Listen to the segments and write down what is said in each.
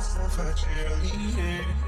for vitality.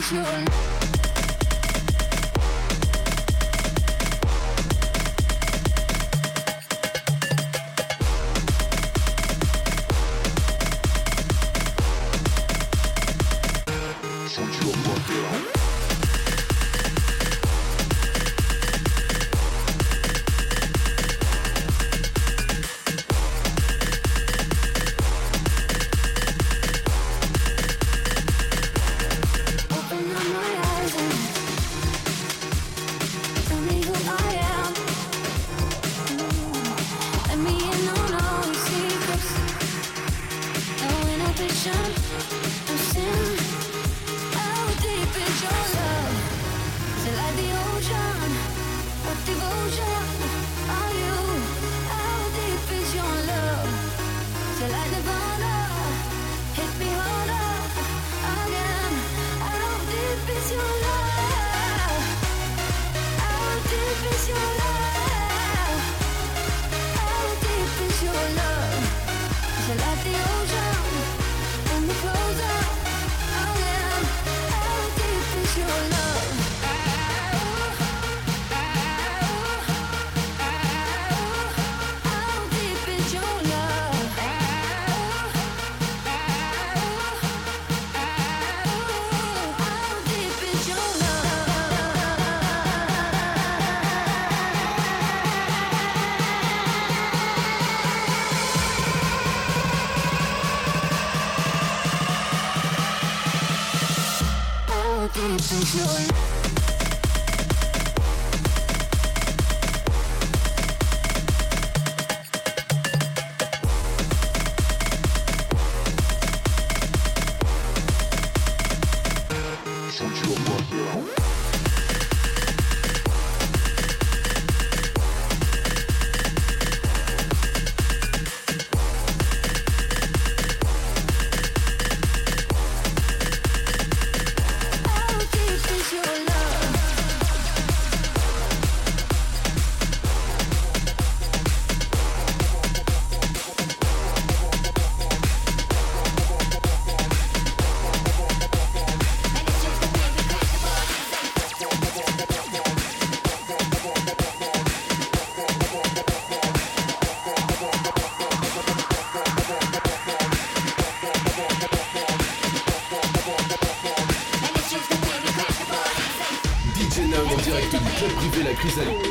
Deep 이 상.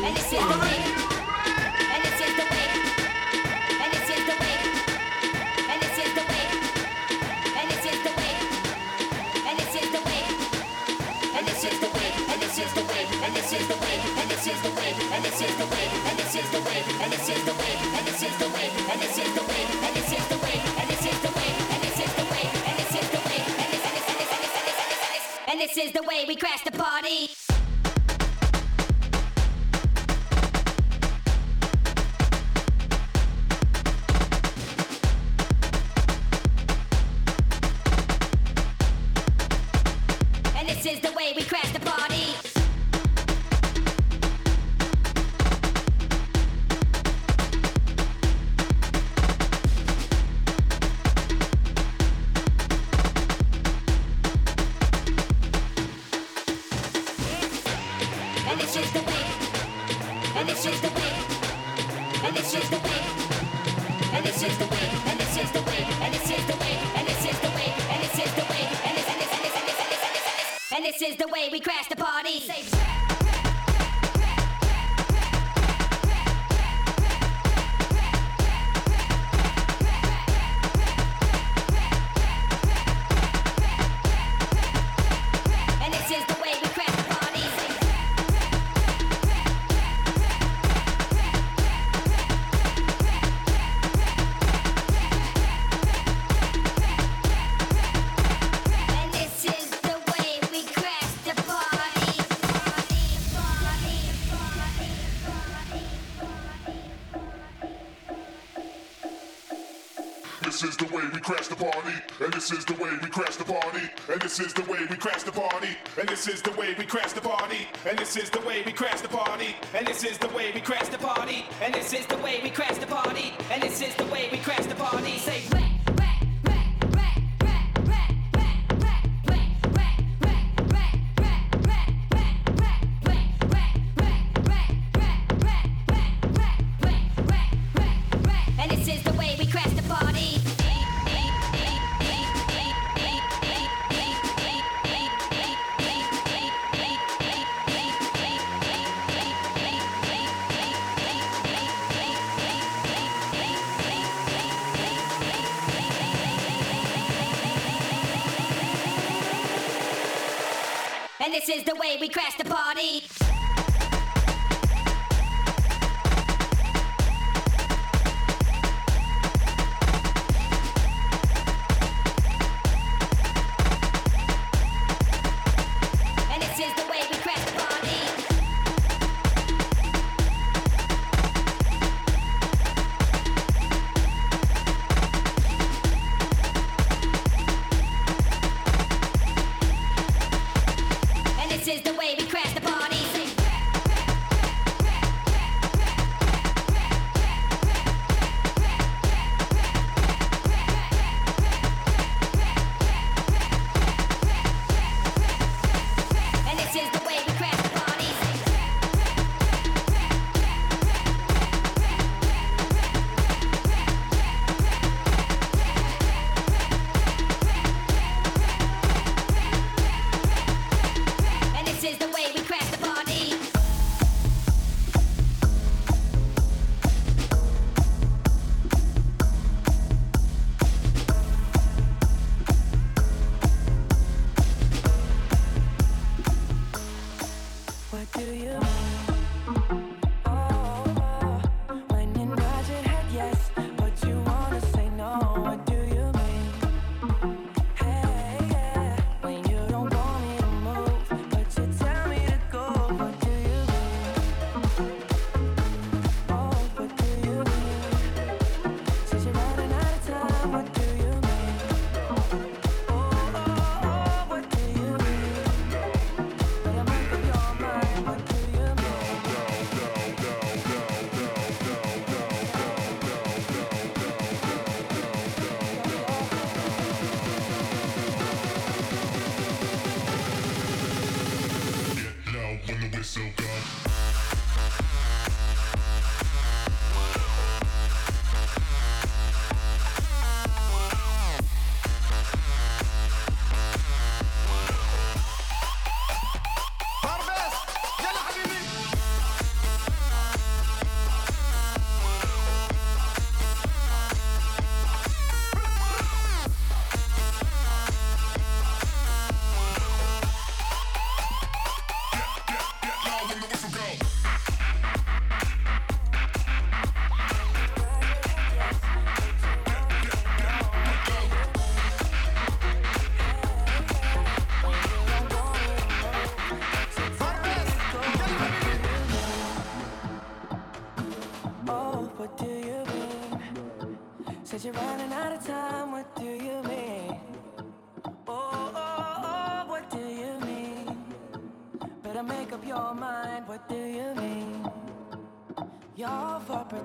This is the way we crash the party, and this is the way we crash the party, and this is the way we crash the party, and this is the way we crash the party, and this is the way we crash the party, and this is the way we crash.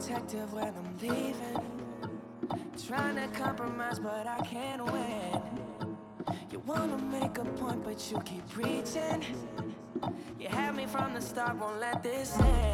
protective when I'm leaving. Trying to compromise, but I can't win. You wanna make a point, but you keep preaching. You had me from the start, won't let this end.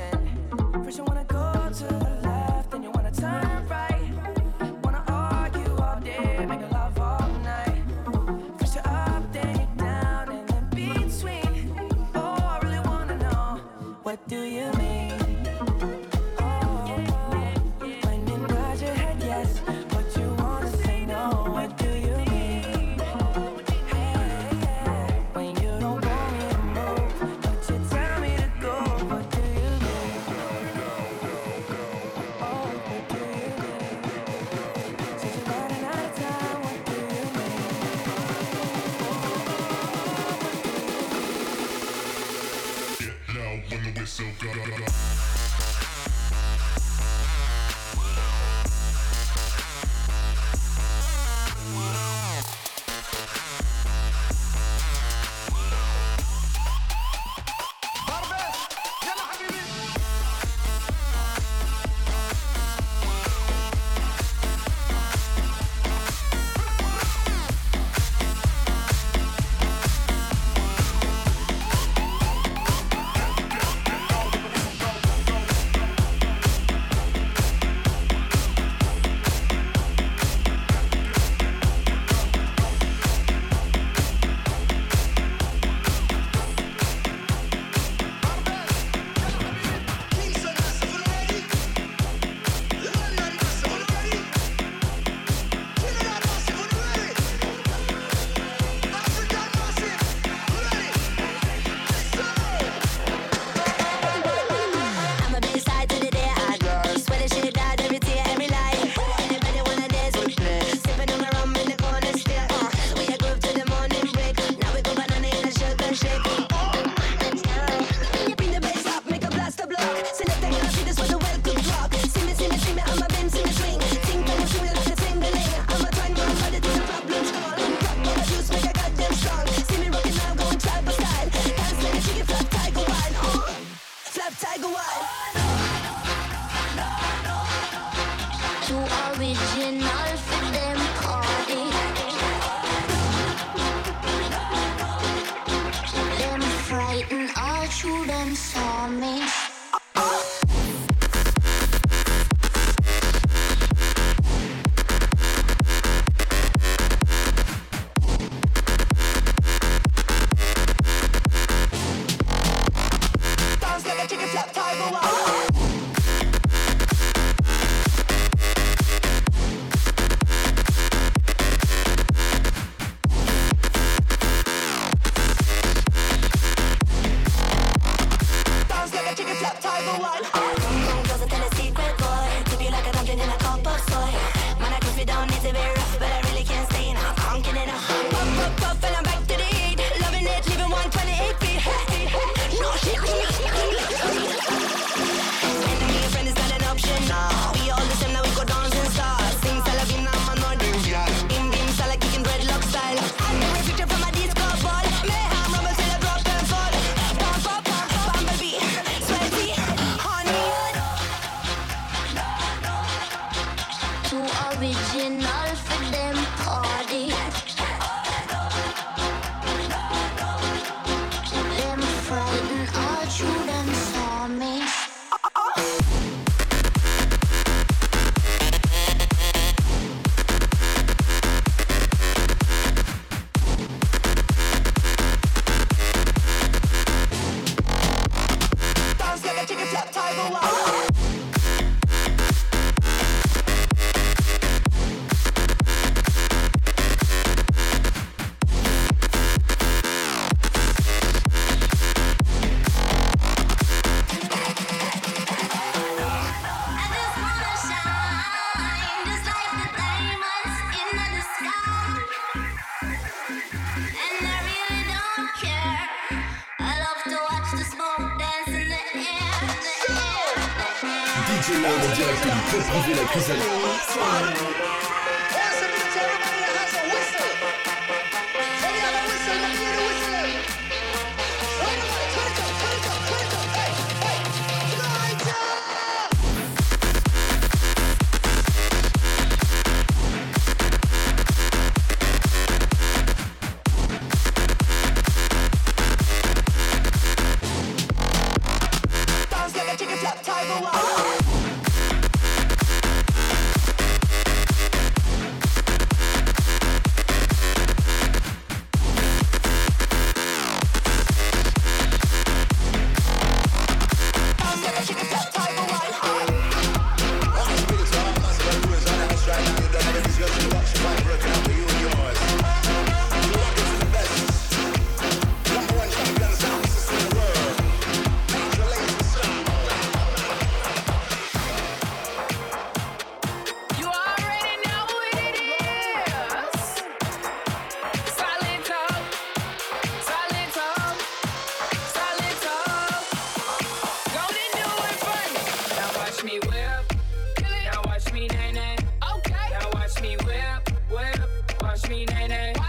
me nay nay.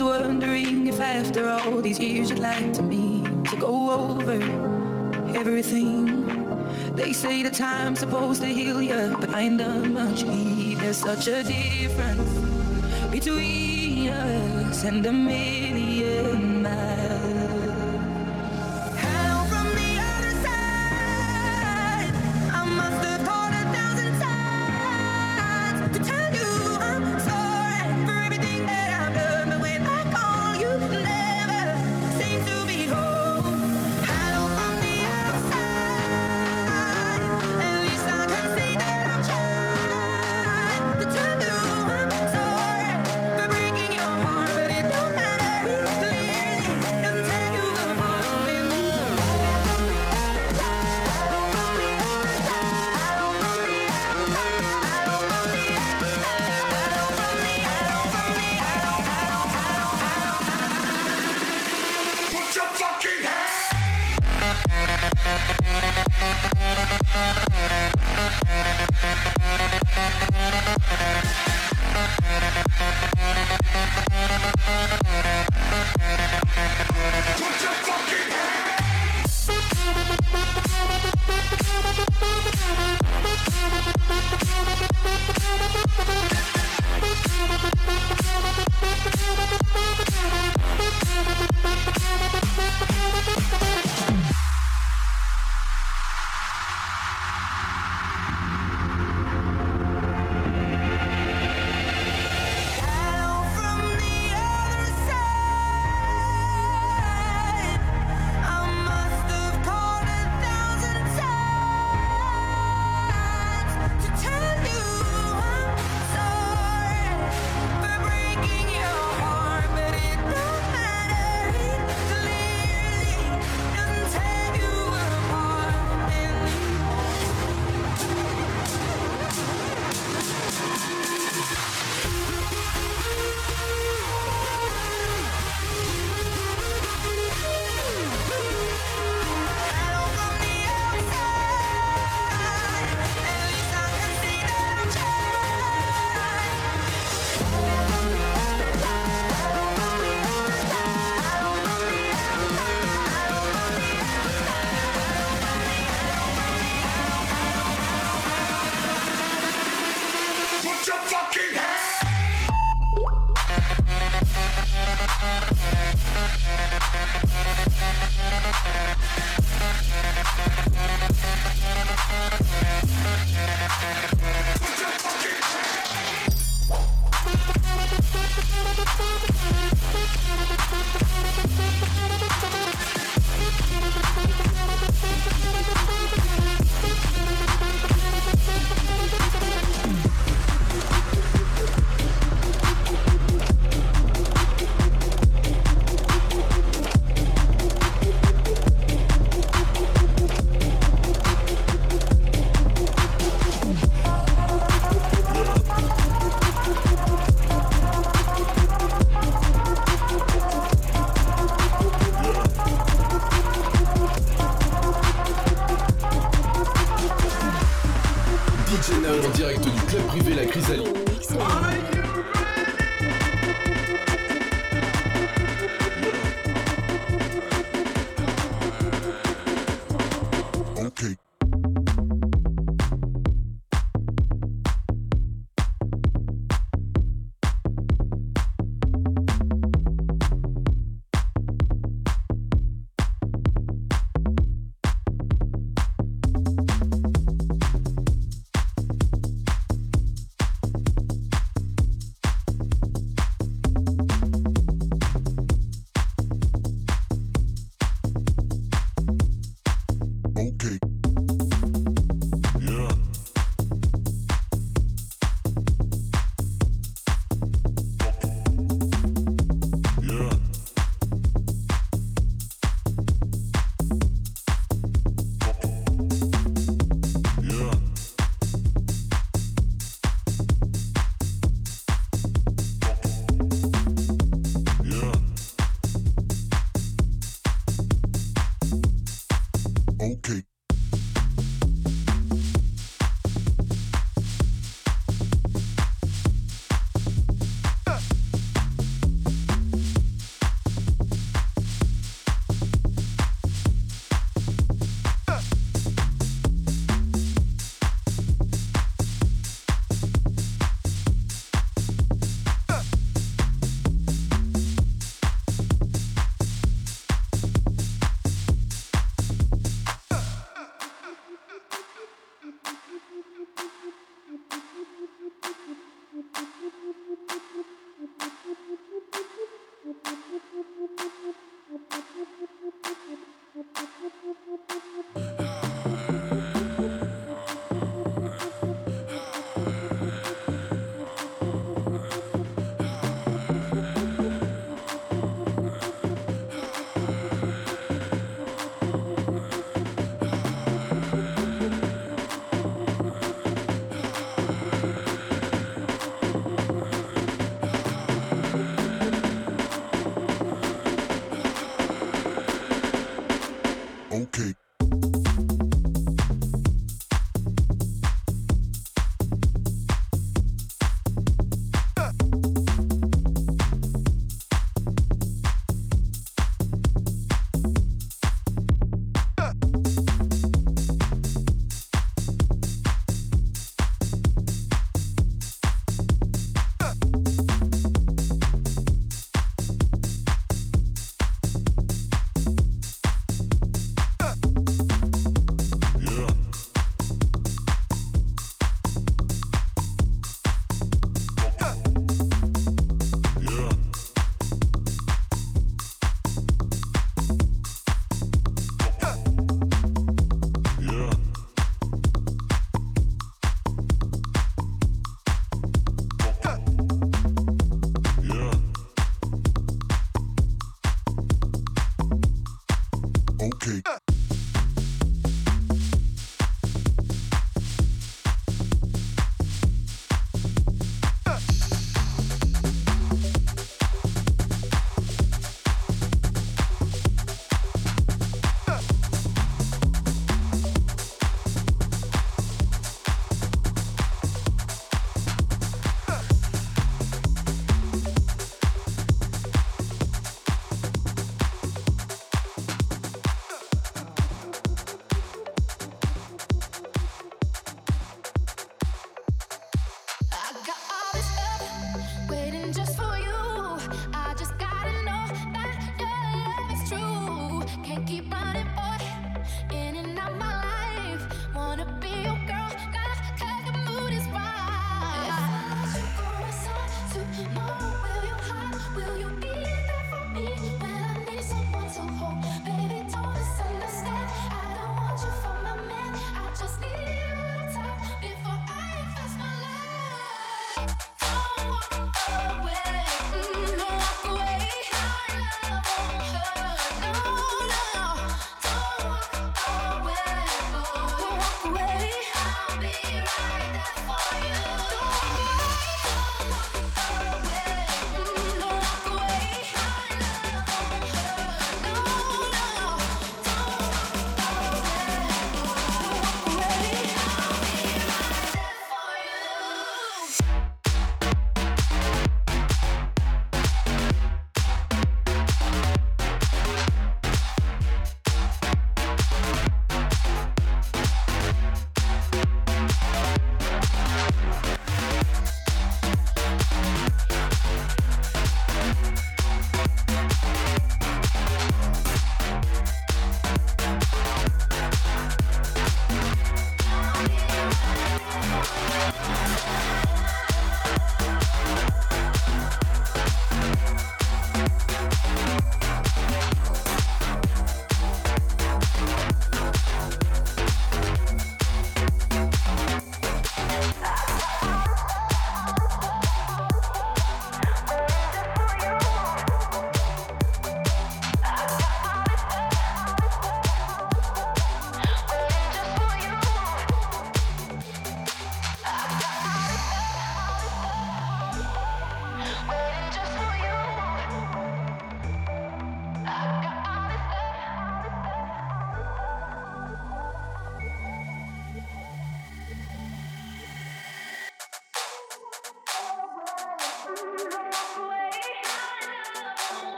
was wondering if after all these years you'd like to me to go over everything. They say the time's supposed to heal you, but I ain't done much either. There's such a difference between us and the man. Yeah. en direct du club privé La Chrysalide.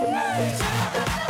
Tonight.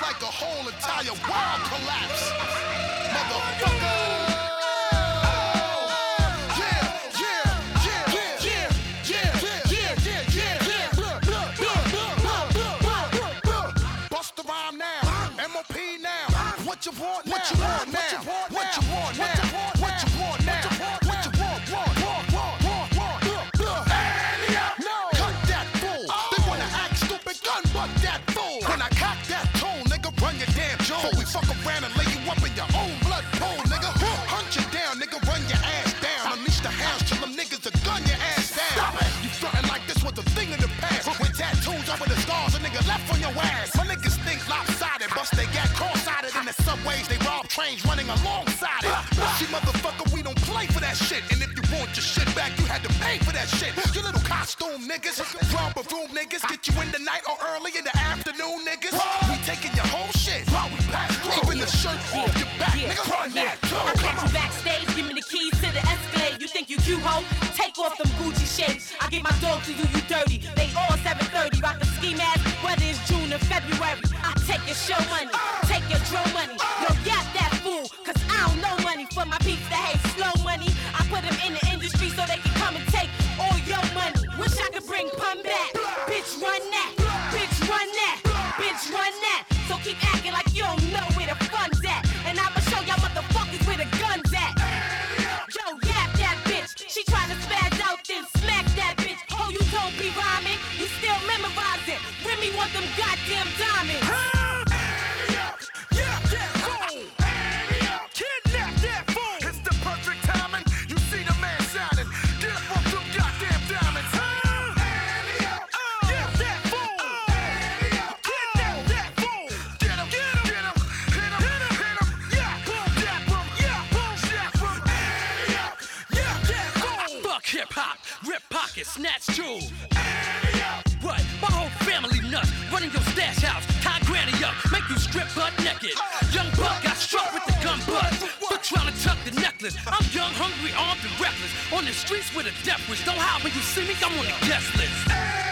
like the whole entire world collapse. Motherfucker. everything alongside it. Motherfucker, we don't play for that shit. And if you want your shit back, you had to pay for that shit. You little costume niggas, drama room niggas, get you in the night or early in the afternoon, niggas. We taking your whole shit. We pass. Even the shirt off your back, niggas. nigga. Run that. I catch you backstage, give me the keys to the Escalade. You think you cute, ho? Take off them Gucci shades. I get my dog to you, you reckless. I'm young, hungry, armed, and reckless. On the streets with a death wish. Don't hide when you see me, I'm on the guest list. Hey!